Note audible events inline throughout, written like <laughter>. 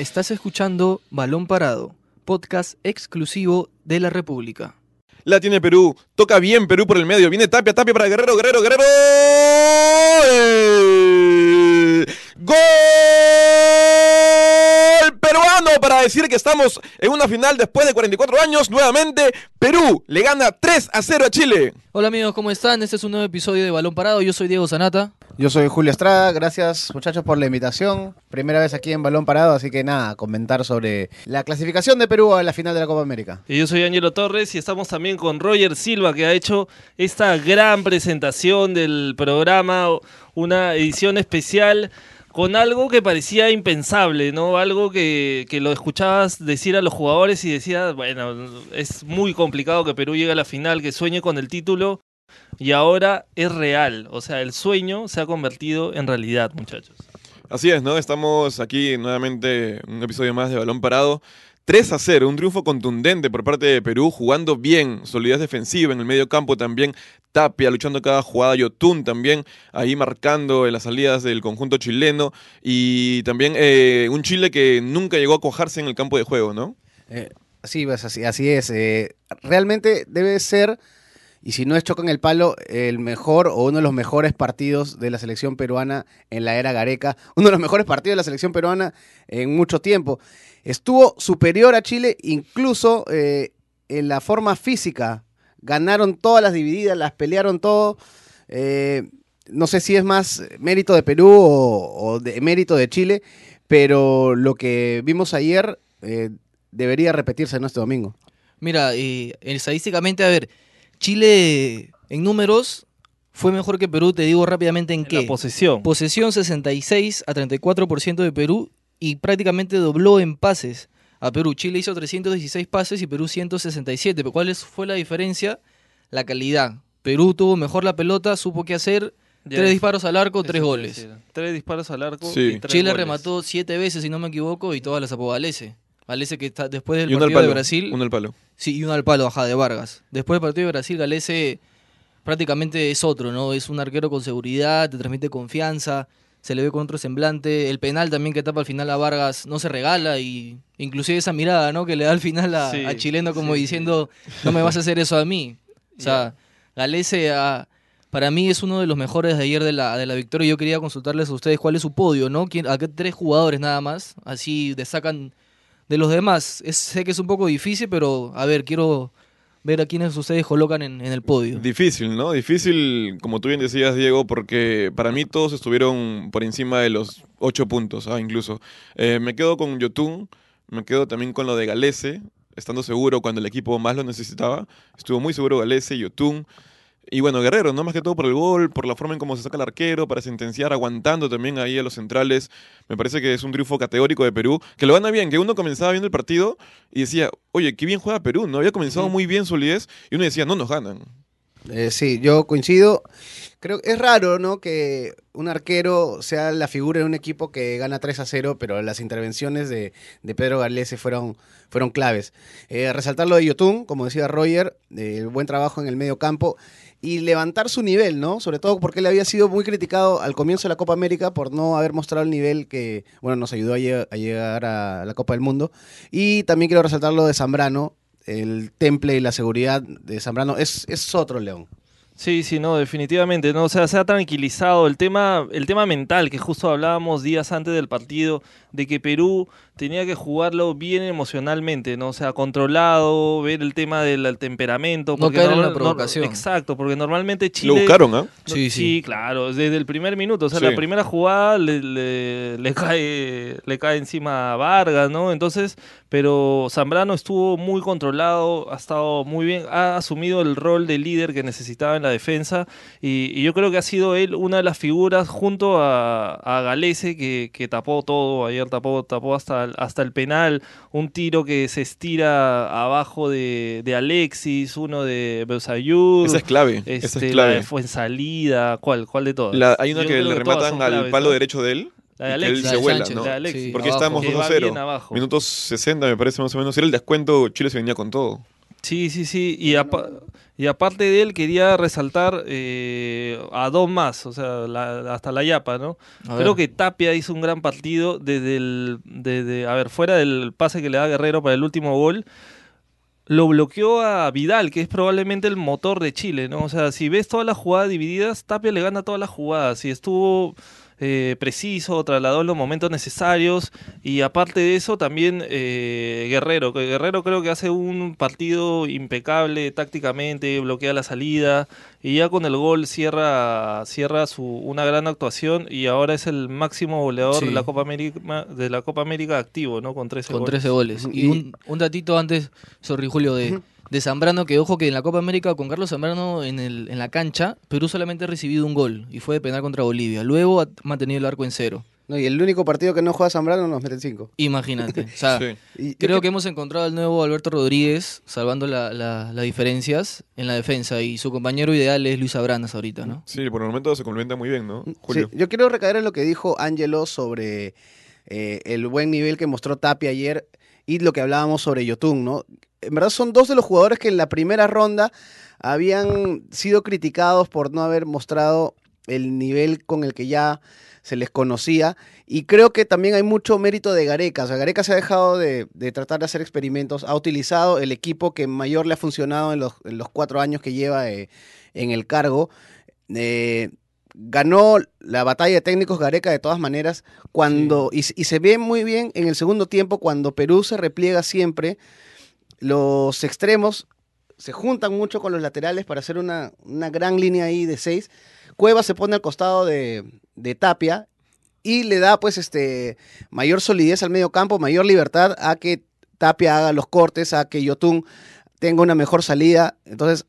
Estás escuchando Balón Parado, podcast exclusivo de la República. La tiene Perú. Toca bien Perú por el medio. Viene Tapia, Tapia para Guerrero, Guerrero, Guerrero. ¡Gol! peruano para decir que estamos en una final después de 44 años. Nuevamente, Perú le gana 3 a 0 a Chile. Hola amigos, ¿cómo están? Este es un nuevo episodio de Balón Parado. Yo soy Diego Zanata. Yo soy Julio Estrada, gracias muchachos por la invitación. Primera vez aquí en Balón Parado, así que nada, comentar sobre la clasificación de Perú a la final de la Copa América. Yo soy Ángelo Torres y estamos también con Roger Silva, que ha hecho esta gran presentación del programa, una edición especial con algo que parecía impensable, ¿no? Algo que, que, lo escuchabas decir a los jugadores y decías, bueno, es muy complicado que Perú llegue a la final, que sueñe con el título y ahora es real. O sea, el sueño se ha convertido en realidad, muchachos. Así es, ¿no? Estamos aquí nuevamente, un episodio más de Balón Parado. 3 a 0, un triunfo contundente por parte de Perú, jugando bien, solidez defensiva en el medio campo también, Tapia luchando cada jugada, Yotun también ahí marcando en las salidas del conjunto chileno y también eh, un Chile que nunca llegó a cojarse en el campo de juego, ¿no? Eh, sí, pues así, así es. Eh, realmente debe ser y si no es chocan el palo, el mejor o uno de los mejores partidos de la selección peruana en la era Gareca, <laughs> uno de los mejores partidos de la selección peruana en mucho tiempo. Estuvo superior a Chile, incluso eh, en la forma física. Ganaron todas las divididas, las pelearon todo. Eh, no sé si es más mérito de Perú o, de mérito de Chile, pero lo que vimos ayer eh, debería repetirse en este domingo. Mira, estadísticamente, a ver, Chile en números fue mejor que Perú, te digo rápidamente en, qué. posesión. Posesión 66 a 34% de Perú y prácticamente dobló en pases a Perú. Chile hizo 316 pases y Perú 167. ¿Cuál fue la diferencia? La calidad. Perú tuvo mejor la pelota, supo qué hacer. tres disparos al arco, tres goles. Tres disparos al arco. Y Chile remató siete veces, si no me equivoco, y todas las apagó Galese. Que está después del partido de Brasil. Un al palo. Sí, y un al palo, ajá, de Vargas. Después del partido de Brasil, Galese prácticamente es otro, ¿no? Es un arquero con seguridad, te transmite confianza, se le ve con otro semblante. El penal también que tapa al final a Vargas no se regala y inclusive esa mirada, ¿no? Que le da al final a, Chileno como diciendo, no me vas a hacer eso a mí. <laughs> O sea, Galese para mí es uno de los mejores de ayer de la, de la victoria. Yo quería consultarles a ustedes cuál es su podio, ¿no? ¿A qué tres jugadores nada más? Así destacan de los demás. sé que es un poco difícil, pero a ver, quiero ver a quiénes ustedes colocan en, el podio. Difícil, ¿no? Difícil, como tú bien decías, Diego, porque para mí todos estuvieron por encima de los ocho puntos, ah, incluso. Eh, me quedo con Yotun, me quedo también con lo de Galese, estando seguro cuando el equipo más lo necesitaba. Estuvo muy seguro Galese, Yotun. Y bueno, Guerrero, no más que todo por el gol, por la forma en cómo se saca el arquero, para sentenciar, aguantando también ahí a los centrales. Me parece que es un triunfo categórico de Perú, que lo gana bien, que uno comenzaba viendo el partido y decía, oye, qué bien juega Perú, ¿no? Había comenzado muy bien solidez y uno decía, no nos ganan. Eh, sí, yo coincido. Creo que es raro, ¿no? Que un arquero sea la figura de un equipo que gana 3 a 0, pero las intervenciones de, Pedro Galese fueron, fueron claves. Eh, resaltar lo de Yotun, como decía Roger, el buen trabajo en el medio campo y levantar su nivel, ¿no? Sobre todo porque él había sido muy criticado al comienzo de la Copa América por no haber mostrado el nivel que, bueno, nos ayudó a, llegar a la Copa del Mundo. Y también quiero resaltar lo de Zambrano, el temple y la seguridad de Zambrano es, es otro león. Sí, sí, no, definitivamente, no, o sea, se ha tranquilizado el tema, el tema mental que justo hablábamos días antes del partido de que Perú tenía que jugarlo bien emocionalmente, ¿no? O sea, controlado, ver el tema del temperamento. Porque no caer en la provocación. exacto, porque normalmente Chile... Lo buscaron, ¿ah? sí, sí, claro, desde el primer minuto. O sea, la primera jugada le, le, cae, le cae encima a Vargas, ¿no? Entonces, pero Zambrano estuvo muy controlado, ha estado muy bien, ha asumido el rol de líder que necesitaba en la defensa y, yo creo que ha sido él una de las figuras junto a, a Galese que, que tapó todo tapó, tapó hasta, hasta el penal, un tiro que se estira abajo de, Alexis, uno de Beusayud. Esa es clave. esa es este, clave. fue en salida, ¿cuál? ¿Cuál de todas? hay una que le rematan al palo derecho de él. La de Alexis, él se vuela, ¿no? Porque estábamos 2 0. Minutos 60, me parece más o menos. Era el descuento, Chile se venía con todo. Sí, sí, sí. Y, apa- y aparte de él, quería resaltar eh, a dos más, o sea, la- hasta la Yapa, ¿no? A Creo ver. que Tapia hizo un gran partido desde el. Desde, a ver, fuera del pase que le da Guerrero para el último gol. Lo bloqueó a Vidal, que es probablemente el motor de Chile, ¿no? O sea, si ves todas las jugadas divididas, Tapia le gana todas las jugadas. Y estuvo eh, preciso, trasladó en los momentos necesarios. Y aparte de eso, también eh, Guerrero. que Guerrero creo que hace un partido impecable tácticamente, bloquea la salida. Y ya con el gol cierra, cierra su, una gran actuación. Y ahora es el máximo goleador Sí. de, la Copa América, de la Copa América activo, ¿no? Con 13 Con goles. 13 goles. Y- un, un datito antes, sorry Julio, de, de Zambrano, que ojo que en la Copa América con Carlos Zambrano en, el, en la cancha, Perú solamente ha recibido un gol y fue de penal contra Bolivia. Luego ha mantenido el arco en cero. No, y el único partido que no juega Zambrano nos meten cinco. Imagínate. O sea, <laughs> Sí. Creo que hemos encontrado al nuevo Alberto Rodríguez, salvando la- la- las diferencias en la defensa. Y su compañero ideal es Luis Abranas ahorita, ¿no? Sí, por el momento se complementa muy bien, ¿no? Sí, Julio. yo quiero recaer en lo que dijo Ángelo sobre eh, el buen nivel que mostró Tapia ayer y lo que hablábamos sobre Yotun, ¿no? En verdad son dos de los jugadores que en la primera ronda habían sido criticados por no haber mostrado el nivel con el que ya se les conocía. Y creo que también hay mucho mérito de Gareca. O sea, Gareca se ha dejado de, de tratar de hacer experimentos. Ha utilizado el equipo que mayor le ha funcionado en los, en los cuatro años que lleva eh, en el cargo. Eh, ganó la batalla de técnicos Gareca de todas maneras. Cuando, y, y se ve muy bien en el segundo tiempo cuando Perú se repliega siempre. Los extremos se juntan mucho con los laterales para hacer una, una gran línea ahí de seis. Cueva se pone al costado de, de Tapia y le da pues este mayor solidez al medio campo, mayor libertad a que Tapia haga los cortes, a que Yotun tenga una mejor salida. Entonces,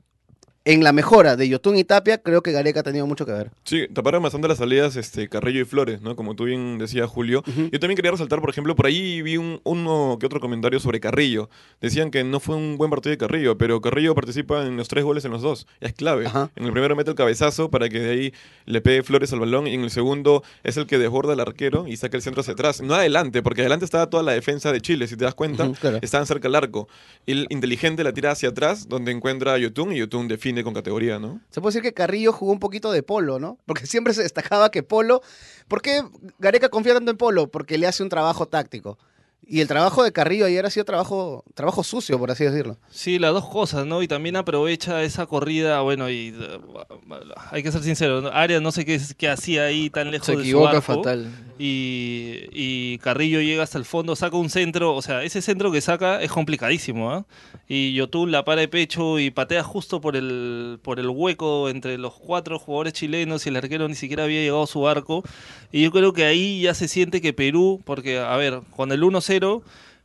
en la mejora de Yotun y Tapia, creo que Gareca ha tenido mucho que ver. Sí, taparon bastante las salidas este, Carrillo y Flores, ¿no? Como tú bien decías, Julio. Ujú. Yo también quería resaltar, por ejemplo, por ahí vi un, uno que otro comentario sobre Carrillo. Decían que no fue un buen partido de Carrillo, pero Carrillo participa en los tres goles en los dos. Es clave. Ajá. En el primero mete el cabezazo para que de ahí le pegue Flores al balón y en el segundo es el que desborda al arquero y saca el centro hacia atrás. No adelante, porque adelante estaba toda la defensa de Chile, si te das cuenta. Ujú, claro. Estaban cerca del arco. El inteligente la tira hacia atrás, donde encuentra a Yotun y Yotun define con categoría, ¿no? Se puede decir que Carrillo jugó un poquito de Polo, ¿no? <laughs> Porque siempre se destacaba que Polo... ¿Por qué Gareca confía tanto en Polo? Porque le hace un trabajo táctico. Y el trabajo de Carrillo ayer ha sido trabajo, trabajo sucio, por así decirlo. Sí, las dos cosas, ¿no? Y también aprovecha esa corrida, bueno, y eh, hay que ser sincero. Arias no sé qué, qué hacía ahí tan lejos Se de su equivoca arco, fatal. Y, y Carrillo llega hasta el fondo, saca un centro, o sea, ese centro que saca es complicadísimo, ¿ah? Y Yotun la para de pecho y patea justo por el, por el hueco entre los cuatro jugadores chilenos y el arquero ni siquiera había llegado a su arco. Y yo creo que ahí ya se siente que Perú, porque, a ver, con el 1-0,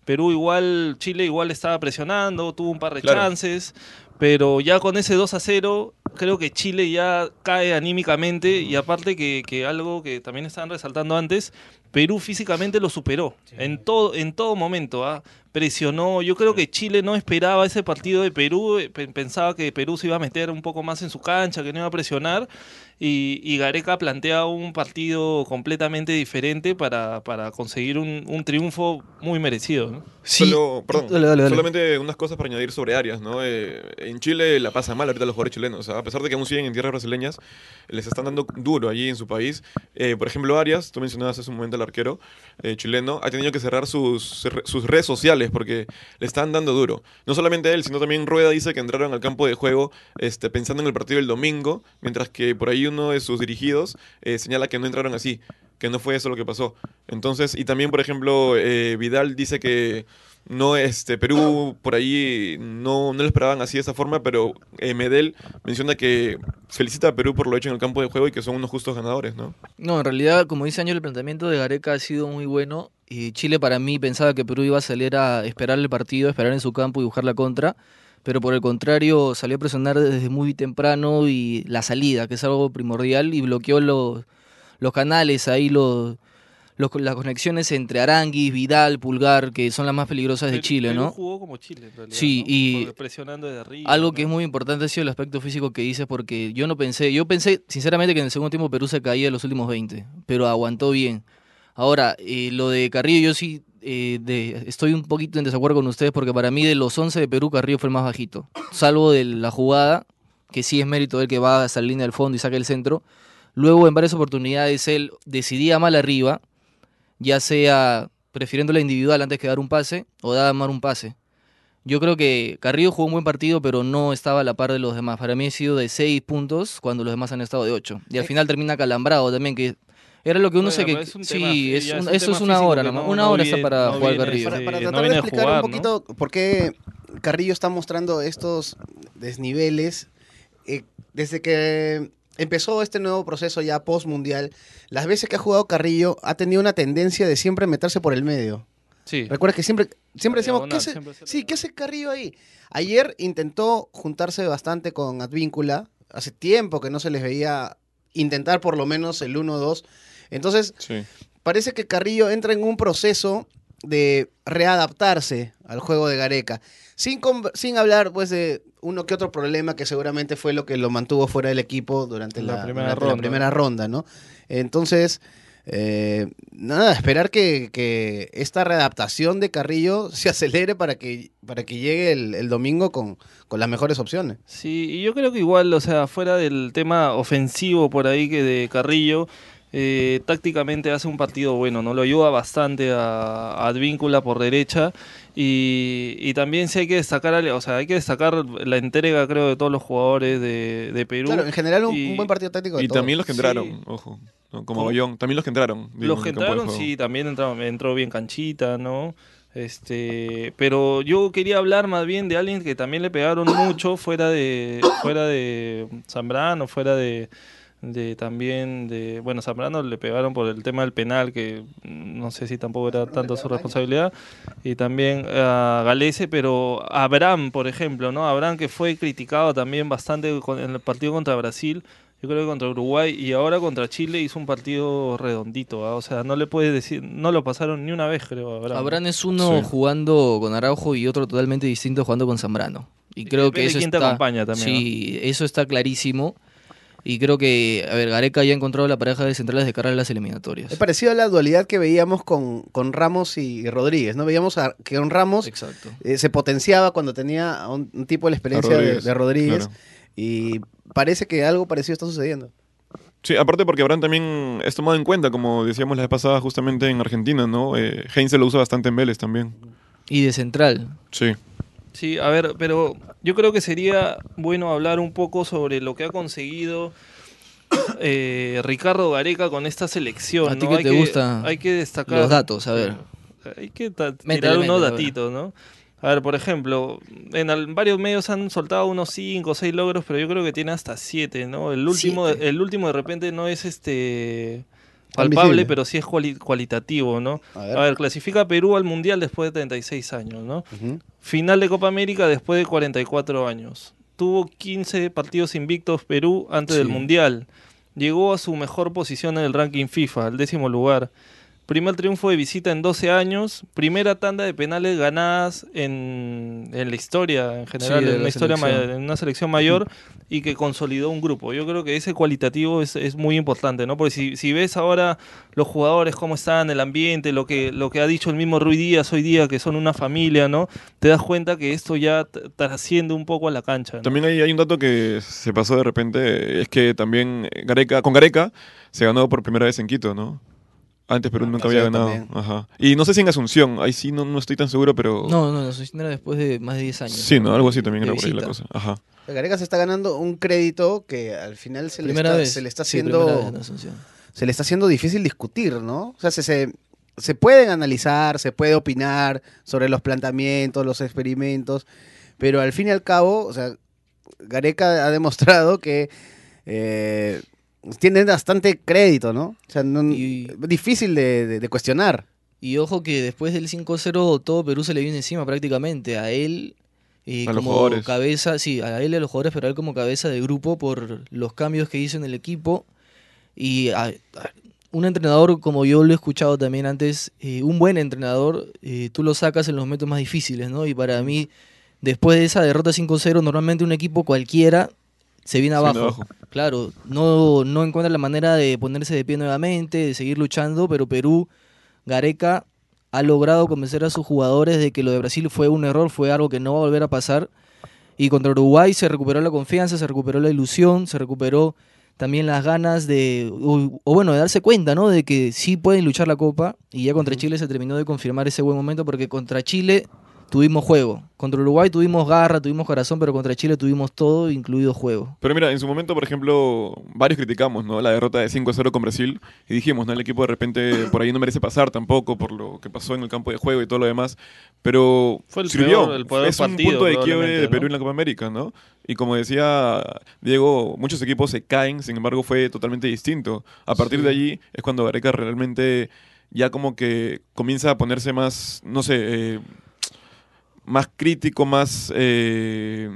Perú igual, Chile igual estaba presionando, tuvo un par de Claro. chances, pero ya con ese 2 a 0, creo que Chile ya cae anímicamente y aparte que, que algo que también estaban resaltando antes, Perú físicamente lo superó en todo en todo momento, ¿ah? presionó, yo creo que Chile no esperaba ese partido de Perú, pe- pensaba que Perú se iba a meter un poco más en su cancha, que no iba a presionar y, y Gareca plantea un partido completamente diferente para, para conseguir un, un triunfo muy merecido. ¿no? Solo, perdón, Dale, dale, dale. solamente unas cosas para añadir sobre Arias, ¿no? Eh, en Chile la pasan mal ahorita los jugadores chilenos, a pesar de que aún siguen en tierras brasileñas, les están dando duro allí en su país. Eh, por ejemplo, Arias, tú mencionabas hace un momento al arquero eh, chileno, ha tenido que cerrar sus, sus redes sociales porque le están dando duro. No solamente él, sino también Rueda dice que entraron al campo de juego este, pensando en el partido del domingo, mientras que por ahí uno de sus dirigidos eh, señala que no entraron así, que no fue eso lo que pasó. Entonces, y también, por ejemplo, eh, Vidal dice que no, este, Perú por ahí no, no lo esperaban así de esa forma, pero eh, Medel menciona que felicita a Perú por lo hecho en el campo de juego y que son unos justos ganadores, ¿no? No, en realidad, como dice Año, el planteamiento de Gareca ha sido muy bueno. Y Chile, para mí, pensaba que Perú iba a salir a esperar el partido, esperar en su campo y buscar la contra. Pero por el contrario, salió a presionar desde muy temprano y la salida, que es algo primordial, y bloqueó los, los canales, ahí los, los- las conexiones entre Aranguis, Vidal, Pulgar, que son las más peligrosas de Perú- Chile, Perú ¿no? jugó como Chile, en realidad, Sí, ¿no? y presionando desde arriba. Algo ¿no? que es muy importante ha sido el aspecto físico que dices, porque yo no pensé, yo pensé sinceramente que en el segundo tiempo Perú se caía en los últimos 20, pero aguantó bien. Ahora, eh, lo de Carrillo, yo sí eh, de, estoy un poquito en desacuerdo con ustedes porque para mí de los 11 de Perú, Carrillo fue el más bajito. Salvo de la jugada, que sí es mérito del que va hasta la línea del fondo y saca el centro. Luego, en varias oportunidades, él decidía mal arriba, ya sea prefiriendo la individual antes que dar un pase o dar mal un pase. Yo creo que Carrillo jugó un buen partido, pero no estaba a la par de los demás. Para mí ha sido de 6 puntos cuando los demás han estado de 8. Y al Eh. final termina calambrado también, que era lo que uno Bueno, se que es sí, es un- eso es una físico hora no- Una no hora está para no jugar viene, Carrillo. Para, Sí, para no tratar de explicar jugar, un ¿no? poquito por qué Carrillo está mostrando estos desniveles, eh, desde que empezó este nuevo proceso ya post-mundial, las veces que ha jugado Carrillo ha tenido una tendencia de siempre meterse por el medio. Sí. Recuerda que siempre, siempre decíamos, ¿qué hace, siempre sí, ¿qué hace Carrillo ahí? Ayer intentó juntarse bastante con Advíncula, hace tiempo que no se les veía intentar por lo menos el 1-2. Entonces, Sí. parece que Carrillo entra en un proceso de readaptarse al juego de Gareca, sin, sin hablar pues de uno que otro problema que seguramente fue lo que lo mantuvo fuera del equipo durante La la, primera durante la ronda. primera ronda, ¿no? Entonces, eh, nada, esperar que, que esta readaptación de Carrillo <laughs> se acelere para que, para que llegue el, el domingo con, con las mejores opciones. Sí, y yo creo que igual, o sea, fuera del tema ofensivo por ahí que de Carrillo, eh, tácticamente hace un partido bueno, ¿no? Lo ayuda bastante a, a Advíncula por derecha y, y también sí hay que destacar, o sea, hay que destacar la entrega, creo, de todos los jugadores de, de Perú. Claro, en general un, y- un buen partido táctico de Y todos. también los que Sí. entraron, ojo. ¿no? Como. Bayón, también los que entraron. Los que entraron, sí, también entró, entró bien Canchita, ¿no? Este, pero yo quería hablar más bien de alguien que también le pegaron mucho fuera de fuera de Zambrano, fuera de, de también de bueno, Zambrano le pegaron por el tema del penal que no sé si tampoco era tanto su responsabilidad y también a Galese, pero a Abraham, por ejemplo, ¿no? Abraham que fue criticado también bastante con- en el partido contra Brasil. Yo creo que contra Uruguay y ahora contra Chile hizo un partido redondito, ¿ah? o sea, no le puedes decir, no lo pasaron ni una vez, creo. a Abraham. Abraham es uno Sí. jugando con Araujo y otro totalmente distinto jugando con Zambrano. Y Y creo depende que eso quién te está, acompaña también, Sí, eso está clarísimo. Y creo que, a ver, Gareca ya ha encontrado la pareja de centrales de cara a las eliminatorias. Es parecido a la dualidad que veíamos con, con Ramos y Rodríguez, ¿no? Veíamos a- que con Ramos Exacto. eh, se potenciaba cuando tenía a un, un tipo de la experiencia de- Rodríguez, de, Rodríguez. claro. Y parece que algo parecido está sucediendo. Sí, aparte porque Abraham también es tomado en cuenta, como decíamos la vez pasada justamente en Argentina, ¿no? Eh, Heinz lo usa bastante en Vélez también. Y de central. Sí. Sí, a ver, pero yo creo que sería bueno hablar un poco sobre lo que ha conseguido eh, Ricardo Gareca con esta selección. A ti ¿no? que hay te que, gusta hay que destacar Los datos, a ver. Hay que Métele, tirar unos métele, datitos, ¿no? A ver, por ejemplo, en varios medios han soltado unos 5 o 6 logros, pero yo creo que tiene hasta 7, ¿no? El último, Siete. el último de repente no es este palpable, pero sí es cuali- cualitativo, ¿no? A A ver. clasifica a Perú al Mundial después de 36 años, ¿no? Final de Copa América después de 44 años. Tuvo 15 partidos invictos Perú antes del. Mundial. Llegó a su mejor posición en el ranking FIFA, al décimo lugar. Primer triunfo de visita en 12 años. Primera tanda de penales ganadas en, en la historia, en general, Sí, en, una historia ma- selección. en una selección mayor y que consolidó un grupo. Yo creo que ese cualitativo es, es muy importante, ¿no? Porque si, si ves ahora los jugadores, cómo están, el ambiente, lo que, lo que ha dicho el mismo Rui Díaz hoy día, que son una familia, ¿no? Te das cuenta que esto ya trasciende un poco a la cancha. ¿no? También hay, hay un dato que se pasó de repente, es que también Gareca, con Gareca se ganó por primera vez en Quito, ¿no? Antes Perú Ah, nunca sí, había ganado. también. Ajá. Y no sé si en Asunción, ahí sí no, no estoy tan seguro, pero... No, no, la asociación era después de más de 10 años. Sí, ¿no? Algo así también De era por ahí la cosa. Ajá. Gareca se está ganando un crédito que al final se, le está, se le está Sí, haciendo en Asunción. se le está haciendo difícil discutir, ¿no? O sea, se, se, se pueden analizar, se puede opinar sobre los planteamientos, los experimentos, pero al fin y al cabo, o sea, Gareca ha demostrado que eh, tiene bastante crédito, ¿no? O sea, no- Y- difícil de, de- de cuestionar. Y ojo que después del 5-0 todo Perú se le vino encima prácticamente. A él eh, A los como jugadores. cabeza, sí, a él y a los jugadores, pero a él como cabeza de grupo por los cambios que hizo en el equipo. Y a- a- un entrenador, como yo lo he escuchado también antes, eh, un buen entrenador, eh, tú lo sacas en los momentos más difíciles, ¿no? Y para mí, después de esa derrota 5-0, normalmente un equipo cualquiera se viene abajo. Claro, no, no encuentra la manera de ponerse de pie nuevamente, de seguir luchando, pero Perú, Gareca, ha logrado convencer a sus jugadores de que lo de Brasil fue un error, fue algo que no va a volver a pasar. Y contra Uruguay se recuperó la confianza, se recuperó la ilusión, se recuperó también las ganas de, o, o bueno, de darse cuenta, ¿no? De que sí pueden luchar la Copa. Y ya contra Chile se terminó de confirmar ese buen momento porque contra Chile tuvimos juego. Contra Uruguay tuvimos garra, tuvimos corazón, pero contra Chile tuvimos todo, incluido juego. Pero mira, en su momento, por ejemplo, varios criticamos ¿no? la derrota de 5 a 0 con Brasil y dijimos, ¿no? el equipo de repente <coughs> por ahí no merece pasar tampoco por lo que pasó en el campo de juego y todo lo demás, pero Fue el sirvió. peor- el peor es un partido, punto de quiebre de Perú ¿no? en la Copa América, ¿no? Y como decía Diego, muchos equipos se caen, sin embargo fue totalmente distinto. A partir de allí es cuando Gareca realmente ya como que comienza a ponerse más, no sé, eh, más crítico, más... eh,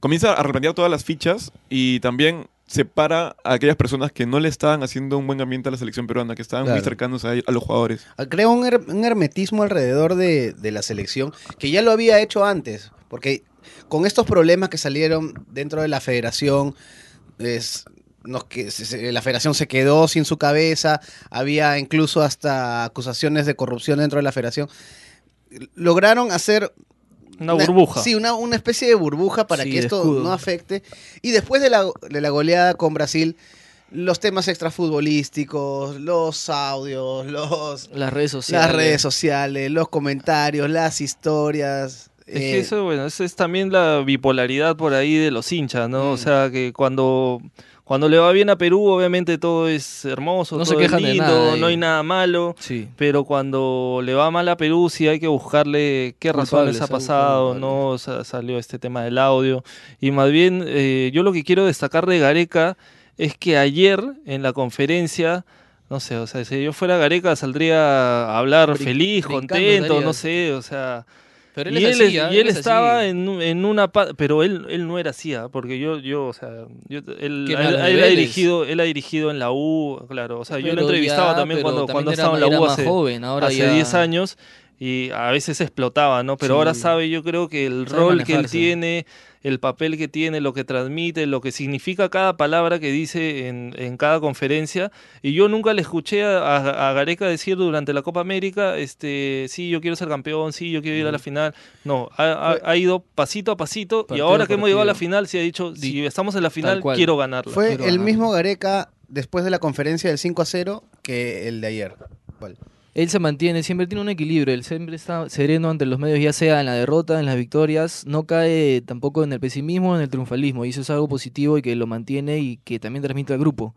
comienza a replantear todas las fichas y también separa a aquellas personas que no le estaban haciendo un buen ambiente a la selección peruana, que estaban muy Claro. cercanos a, a los jugadores. Un, her- un hermetismo alrededor de, de la selección que ya lo había hecho antes, porque con estos problemas que salieron dentro de la federación, es, nos que- se- se- la federación se quedó sin su cabeza, había incluso hasta acusaciones de corrupción dentro de la federación. Lograron hacer Una burbuja. Sí, una, una especie de burbuja para Sí, que esto escudo. no afecte. Y después de la, de la goleada con Brasil, los temas extrafutbolísticos, los audios, los, Las redes sociales. las redes sociales, los comentarios, las historias. Es eh, que eso, bueno, eso es también la bipolaridad por ahí de los hinchas, ¿no? O Mm. sea, que cuando, cuando le va bien a Perú, obviamente todo es hermoso, No se todo es de lindo, nada no hay nada malo. Sí. Pero cuando le va mal a Perú, sí hay que buscarle qué razones Culpables, ha pasado. ¿no? O sea, salió este tema del audio. Y más bien, eh, yo lo que quiero destacar de Gareca es que ayer en la conferencia, no sé, o sea, si yo fuera Gareca saldría a hablar Brin- feliz, contento, no sé, o sea... Pero y es él, así, es- ¿ah? y él es estaba en, en una pero él, él no era así, ¿ah? porque yo, yo, o sea, yo, él, ¿Qué él- él ha dirigido, él ha dirigido en la U, claro, o sea, yo lo entrevistaba ya, también cuando, también cuando era- estaba en la U hace, joven, ahora hace ya- 10 años y a veces explotaba, ¿no? Pero Sí. ahora sabe, yo creo que el Sabe rol que él tiene, el papel que tiene, lo que transmite, lo que significa cada palabra que dice en, en cada conferencia. Y yo nunca le escuché a, a- Gareca decir durante la Copa América, este, sí, yo quiero ser campeón, sí, yo quiero ir a la final. No, ha, ha- ha ido pasito a pasito y ahora que hemos llegado a la final, sí ha dicho, si estamos en la final, quiero ganarla. fue quiero el mismo Gareca después de la conferencia del 5 a 0 que el de ayer. ¿Cuál? Él se mantiene, siempre tiene un equilibrio, él siempre está sereno ante los medios, ya sea en la derrota, en las victorias, no cae tampoco en el pesimismo, en el triunfalismo, y eso es algo positivo y que lo mantiene y que también transmite al grupo.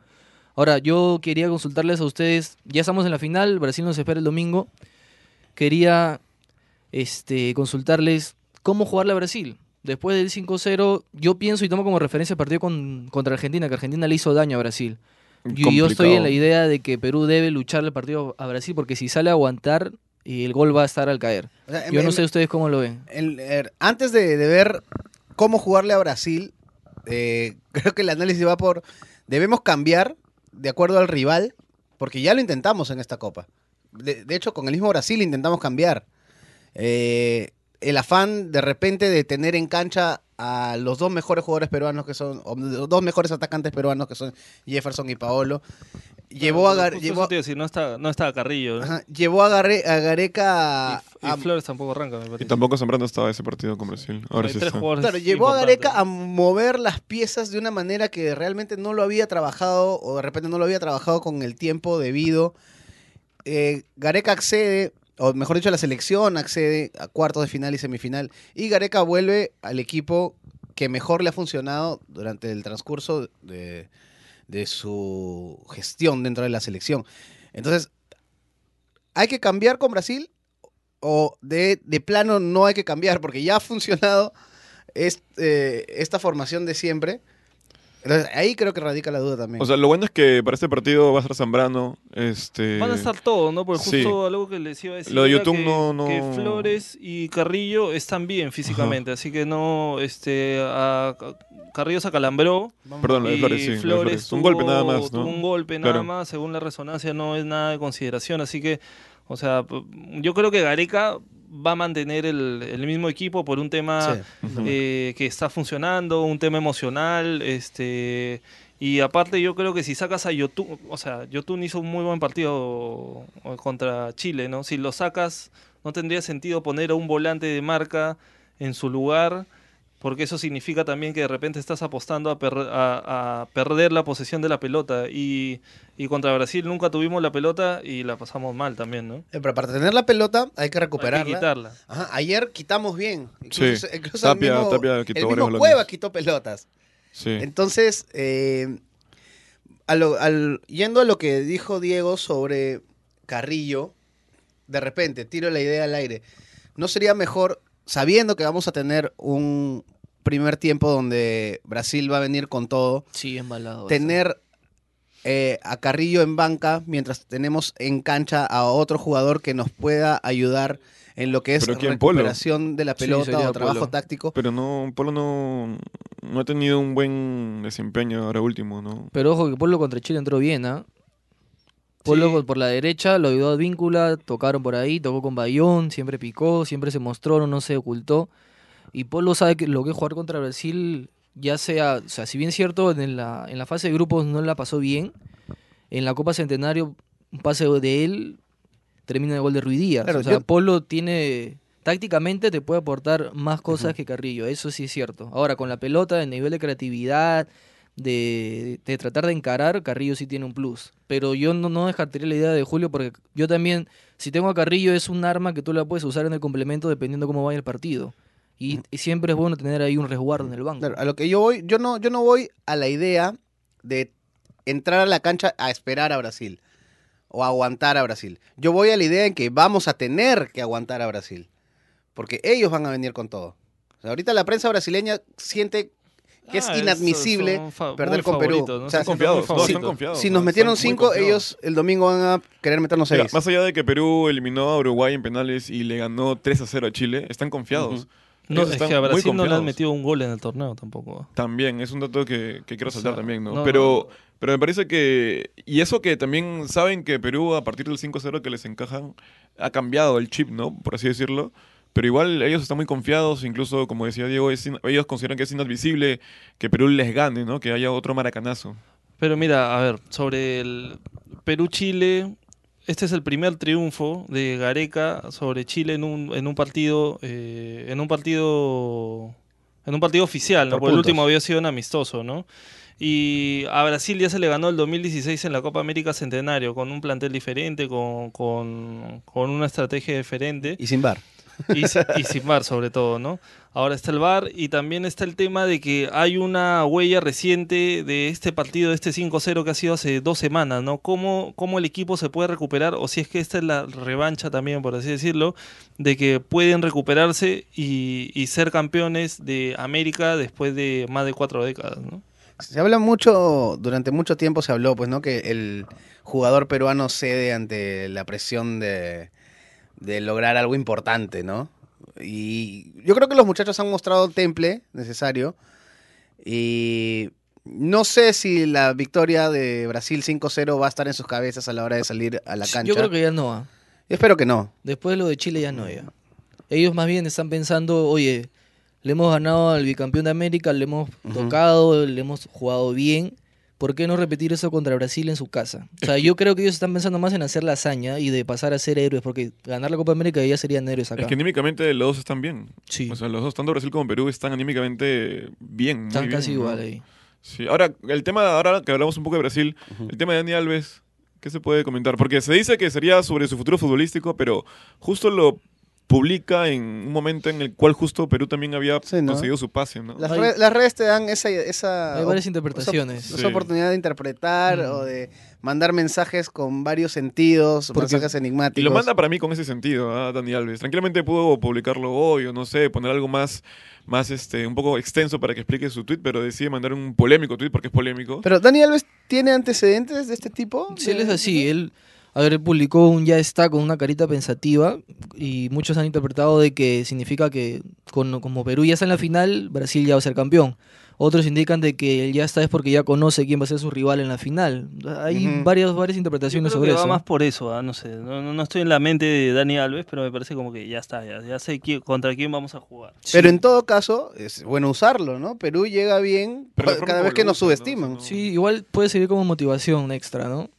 Ahora, yo quería consultarles a ustedes, ya estamos en la final, Brasil nos espera el domingo, quería este, consultarles cómo jugarle a Brasil. Después del 5-0, yo pienso y tomo como referencia el partido con- contra Argentina, que Argentina le hizo daño a Brasil. Yo, yo estoy en la Complicado. idea de que Perú debe luchar el partido a Brasil porque si sale a aguantar, eh, el gol va a estar al caer. O sea, Yo no sé ustedes cómo lo ven. el- er, antes de, de ver cómo jugarle a Brasil, eh, <laughs> creo que el análisis va por, debemos cambiar de acuerdo al rival, porque ya lo intentamos en esta Copa. De, de hecho, con el mismo Brasil intentamos cambiar. Eh, el afán de repente de tener en cancha a los dos mejores jugadores peruanos que son, o los dos mejores atacantes peruanos que son Jefferson y Paolo, llevó a, Gar- llevó, decir, no está, no está Carrillo. ¿no? ajá, llevó a, Garre- a Gareca a- y, y a- Flores tampoco arranca, me Y tampoco Zambrano estaba ese partido con Brasil. Ahora sí está. Claro, llevó a. Gareca a mover las piezas de una manera que realmente no lo había trabajado o de repente no lo había trabajado con el tiempo debido. Eh, Gareca accede, o mejor dicho, la selección accede a cuartos de final y semifinal. Y Gareca vuelve al equipo que mejor le ha funcionado durante el transcurso de, de su gestión dentro de la selección. Entonces, ¿hay que cambiar con Brasil? ¿O de, de plano no hay que cambiar? Porque ya ha funcionado es- eh, esta formación de siempre. Entonces, ahí creo que radica la duda también. O sea, lo bueno es que para este partido va a estar Zambrano. Este... Van a estar todos, ¿no? Porque sí. justo algo que les iba a decir. Lo de YouTube que, no- no- que Flores y Carrillo están bien físicamente, así que no. este a, Carrillo se acalambró. Perdón, lo de y Flores, sí. Flores. Un golpe nada más, ¿no? tuvo un golpe nada Claro. más, según la resonancia no es nada de consideración, así que, o sea, yo creo que Gareca va a mantener el, el mismo equipo por un tema Sí. Eh, que está funcionando, un tema emocional, este Y aparte yo creo que si sacas a Yotun, o sea, Yotun hizo un muy buen partido contra Chile, ¿no? Si lo sacas, no tendría sentido poner a un volante de marca en su lugar porque eso significa también que de repente estás apostando a, perder la posesión de la pelota. Y, contra Brasil nunca tuvimos la pelota y la pasamos mal también, ¿no? Eh, pero para tener la pelota hay que recuperarla. Hay que quitarla. ayer quitamos bien. Incluso, sí. Tapia, el Tapia quitó el mismo Cueva quitó pelotas. Sí. Entonces, eh, al, yendo a lo que dijo Diego sobre Carrillo, de repente tiro la idea al aire. ¿No sería mejor sabiendo que vamos a tener un primer tiempo donde Brasil va a venir con todo. Sí, embalado. Tener eh, a Carrillo en banca mientras tenemos en cancha a otro jugador que nos pueda ayudar en lo que es recuperación de la pelota o trabajo táctico. Pero no, Polo no, no ha tenido un buen desempeño ahora último, ¿no? Pero ojo que Polo contra Chile entró bien, ¿ah? Por la derecha, lo ayudó a Víncula, tocaron por ahí, tocó con Bayón, siempre picó, siempre se mostró, no se ocultó. Y Polo sabe que lo que es jugar contra Brasil, ya sea, o sea, si bien cierto, en la, en la fase de grupos no la pasó bien, en la Copa Centenario, un pase de él termina el gol de Ruidías. o sea, Polo tiene, tácticamente te puede aportar más cosas que Carrillo, eso sí es cierto. Ahora, con la pelota, el nivel de creatividad, de, de, tratar de encarar, Carrillo sí tiene un plus. Pero yo no, no descartaría la idea de Julio porque yo también, si tengo a Carrillo, es un arma que tú la puedes usar en el complemento dependiendo cómo vaya el partido. Y, siempre es bueno tener ahí un resguardo en el banco. a lo que yo voy, yo no, yo no voy a la idea de entrar a la cancha a esperar a Brasil o aguantar a Brasil. Yo voy a la idea en que vamos a tener que aguantar a Brasil. Porque ellos van a venir con todo. ahorita la prensa brasileña siente que es ah, inadmisible perder con Perú. están confiados, si, nos metieron cinco, ellos el domingo van a querer meternos seis. más allá de que Perú eliminó a Uruguay en penales y le ganó 3 a 0 a Chile, están confiados. No, es que a Brasil no le han metido un gol en el torneo tampoco. También, es un dato que, quiero saltar también, ¿no? pero, pero me parece que... Y eso que también saben que Perú, a partir del 5-0 que les encajan, ha cambiado el chip, ¿no? Por así decirlo. Pero igual ellos están muy confiados, incluso, como decía Diego, ellos consideran que es inadmisible que Perú les gane, ¿no? Que haya otro maracanazo. Pero mira, a ver, sobre el Perú-Chile, este es el primer triunfo de Gareca sobre Chile en un, en un partido eh, en un partido en un partido oficial, ¿no? Porque el último había sido un amistoso, ¿no? Y a Brasil ya se le ganó el 2016 en la Copa América Centenario, con un plantel diferente, con, con, con una estrategia diferente. Y sin bar. <laughs> Y, sin bar, sobre todo, ¿no? Ahora está el bar y también está el tema de que hay una huella reciente de este partido, de este 5-0 que ha sido hace dos semanas, ¿no? ¿Cómo, ¿Cómo el equipo se puede recuperar? O si es que esta es la revancha también, por así decirlo, de que pueden recuperarse y, y ser campeones de América después de más de cuatro décadas, ¿no? Se habla mucho, durante mucho tiempo se habló, pues, ¿no? Que el jugador peruano cede ante la presión de de lograr algo importante, ¿no? Y yo creo que los muchachos han mostrado el temple necesario. Y no sé si la victoria de Brasil 5-0 va a estar en sus cabezas a la hora de salir a la cancha. Yo creo que ya no. espero que no. Después de lo de Chile ya no ya. Ellos más bien están pensando, oye, le hemos ganado al bicampeón de América, le hemos tocado, le hemos jugado bien. ¿Por qué no repetir eso contra Brasil en su casa? O sea, yo creo que ellos están pensando más en hacer la hazaña y de pasar a ser héroes, porque ganar la Copa América ya serían héroes acá. Es que anímicamente los dos están bien. Sí. O sea, los dos, tanto Brasil como Perú, están anímicamente bien. están casi igual ahí. Sí, ahora, el tema, ahora que hablamos un poco de Brasil, el tema de Dani Alves, ¿qué se puede comentar? Porque se dice que sería sobre su futuro futbolístico, pero justo lo publica en un momento en el cual justo Perú también había conseguido su pase, ¿no? Las, redes te dan esa, esa Hay varias interpretaciones. Esa, oportunidad de interpretar o de mandar mensajes con varios sentidos, mensajes enigmáticos. Y lo manda para mí con ese sentido, ¿ah? Dani Alves. Tranquilamente pudo publicarlo hoy o no sé, poner algo más más este un poco extenso para que explique su tweet, pero decide mandar un polémico tweet porque es polémico. Pero Dani Alves tiene antecedentes de este tipo? Sí, él es así, él a ver, publicó un ya está con una carita pensativa y muchos han interpretado de que significa que con, como Perú ya está en la final, Brasil ya va a ser campeón. Otros indican de que ya está es porque ya conoce quién va a ser su rival en la final. Hay Ujú. varias, varias Yo interpretaciones creo sobre que va eso. más por eso, ah, no sé. No, no- no estoy en la mente de Dani Alves, pero me parece como que ya está, ya, ya sé quién- contra quién vamos a jugar. Sí. Pero en todo caso, es bueno usarlo, ¿no? Perú llega bien Pero cada vez que nos ¿no? subestiman. O sea, Sí, igual puede servir como motivación extra, ¿no?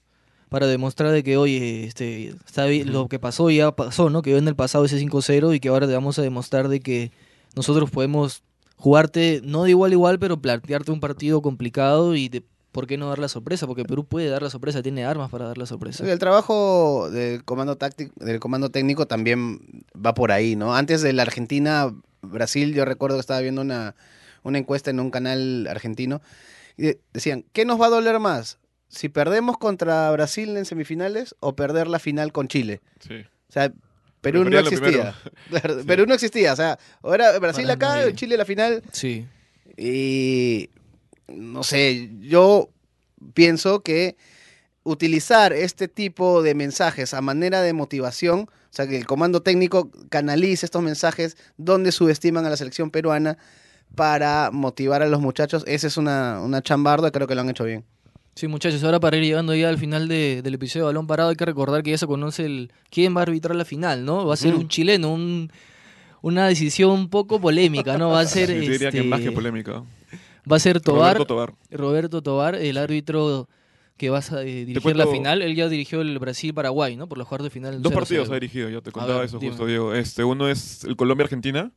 Para demostrar de que, oye, este, está bien, lo que pasó ya pasó, ¿no? Que quedó en el pasado ese 5-0 y que ahora te vamos a demostrar de que nosotros podemos jugarte, no de igual a igual, pero plantearte un partido complicado y de por qué no dar la sorpresa, porque Perú puede dar la sorpresa, tiene armas para dar la sorpresa. El trabajo del comando táctico, del comando técnico también va por ahí, ¿no? Antes de la Argentina, Brasil, yo recuerdo que estaba viendo una, una encuesta en un canal argentino y de- decían, ¿qué nos va a doler más? Si perdemos contra Brasil en semifinales o perder la final con Chile. Sí. O sea, Perú no existía. Claro, <laughs> Perú no existía. O sea, ahora Brasil Para acá, nadie. Chile la final. Sí. Y no sé, yo pienso que utilizar este tipo de mensajes a manera de motivación, o sea, que el comando técnico canalice estos mensajes donde subestiman a la selección peruana para motivar a los muchachos, esa es una, una chambarda, creo que lo han hecho bien. Sí, muchachos, ahora para ir llegando ya al final de- del episodio de Balón Parado, hay que recordar que ya se conoce el quién va a arbitrar la final, ¿no? Va a ser un chileno, un- una decisión un poco polémica, ¿no? Va a <laughs> ser Sí, diría que este, más que polémica. va a ser Tobar, Roberto Tobar. Roberto Tobar, el árbitro que va a eh, dirigir la final. Él ya dirigió el Brasil-Paraguay, ¿no? Por los cuartos de final. Dos 0-0. partidos ha dirigido, yo te contaba ver, eso dime. justo, Diego. Este, uno es el Colombia-Argentina,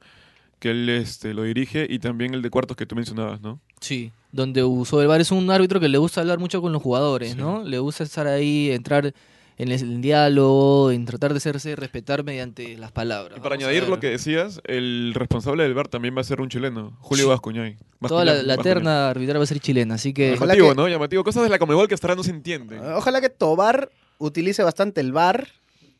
que él este, lo dirige, y también el de cuartos que tú mencionabas, ¿no? Sí, donde usó el VAR. Es un árbitro que le gusta hablar mucho con los jugadores, Sí. ¿no? Le gusta estar ahí, entrar en el, diálogo, en tratar de hacerse respetar mediante las palabras. Y para Vamos añadir lo que decías, el responsable del VAR también va a ser un chileno, Julio Sí. Bascuñay. Toda la, la terna arbitral va a ser chilena, así que... Ojalá Llamativo, que- ¿no? Llamativo. Cosas de la Comebol que hasta ahora no se entienden. Ojalá que Tobar utilice bastante el VAR,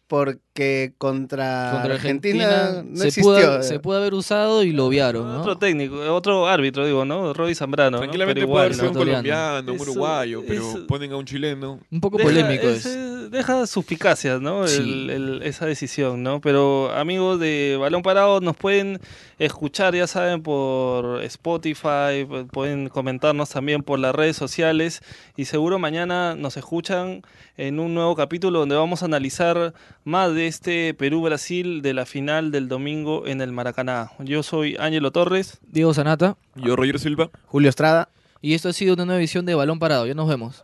porque contra, Contra Argentina, Argentina, no se, existió. pudo, se pudo haber usado y lo obviaron, ¿no? Otro técnico, otro árbitro, digo, ¿no? Roy Zambrano. ¿no? Tranquilamente puede ser un colombiano, un Eso- uruguayo, pero eso- ponen a un chileno. Un poco polémico es, es. eh, Deja suspicacias, ¿no? Sí. El- el- esa decisión, ¿no? Pero amigos de Balón Parado nos pueden escuchar, ya saben, por Spotify, pu- pueden comentarnos también por las redes sociales y seguro mañana nos escuchan en un nuevo capítulo donde vamos a analizar más de este Perú-Brasil de la final del domingo en el Maracaná. Yo soy Ángelo Torres. Diego Sanata. Yo, Roger Silva. Julio Estrada. Y esto ha sido una nueva edición de Balón Parado. Ya nos vemos.